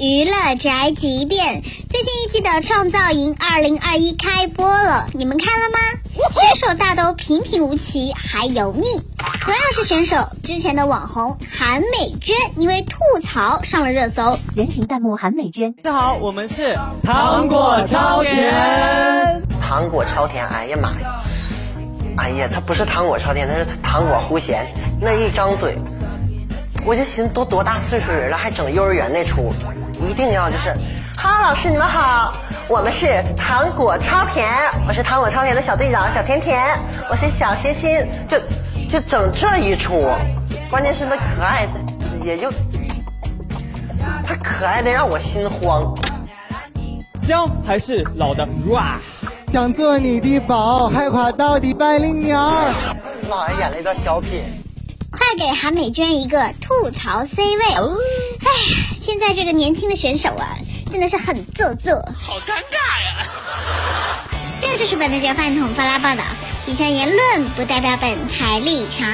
娱乐宅急便，最新一季的《创造营2021》开播了，你们看了吗？选手大都平平无奇，还油腻。同样是选手，之前的网红韩美娟因为吐槽上了热搜。人形弹幕韩美娟，大家好，我们是糖果超甜。糖果超甜，哎呀妈呀！哎呀，他不是糖果超甜，他是糖果齁咸。那一张嘴，我就寻思都多大岁数人了，还整幼儿园那出，一定要就是，哈老师你们好，我们是糖果超甜，我是糖果超甜的小队长小甜甜，我是小欣欣，就就整这一出，关键是那可爱的也就，他可爱的让我心慌。姜还是老的。想做你的宝，害怕到底百灵鸟。妈呀，演了一段小品。快给韩美娟一个吐槽 C 位！哎，现在这个年轻的选手啊，真的是很做作，好尴尬呀！这就是本台饭桶发拉报道，以上言论不代表本台立场。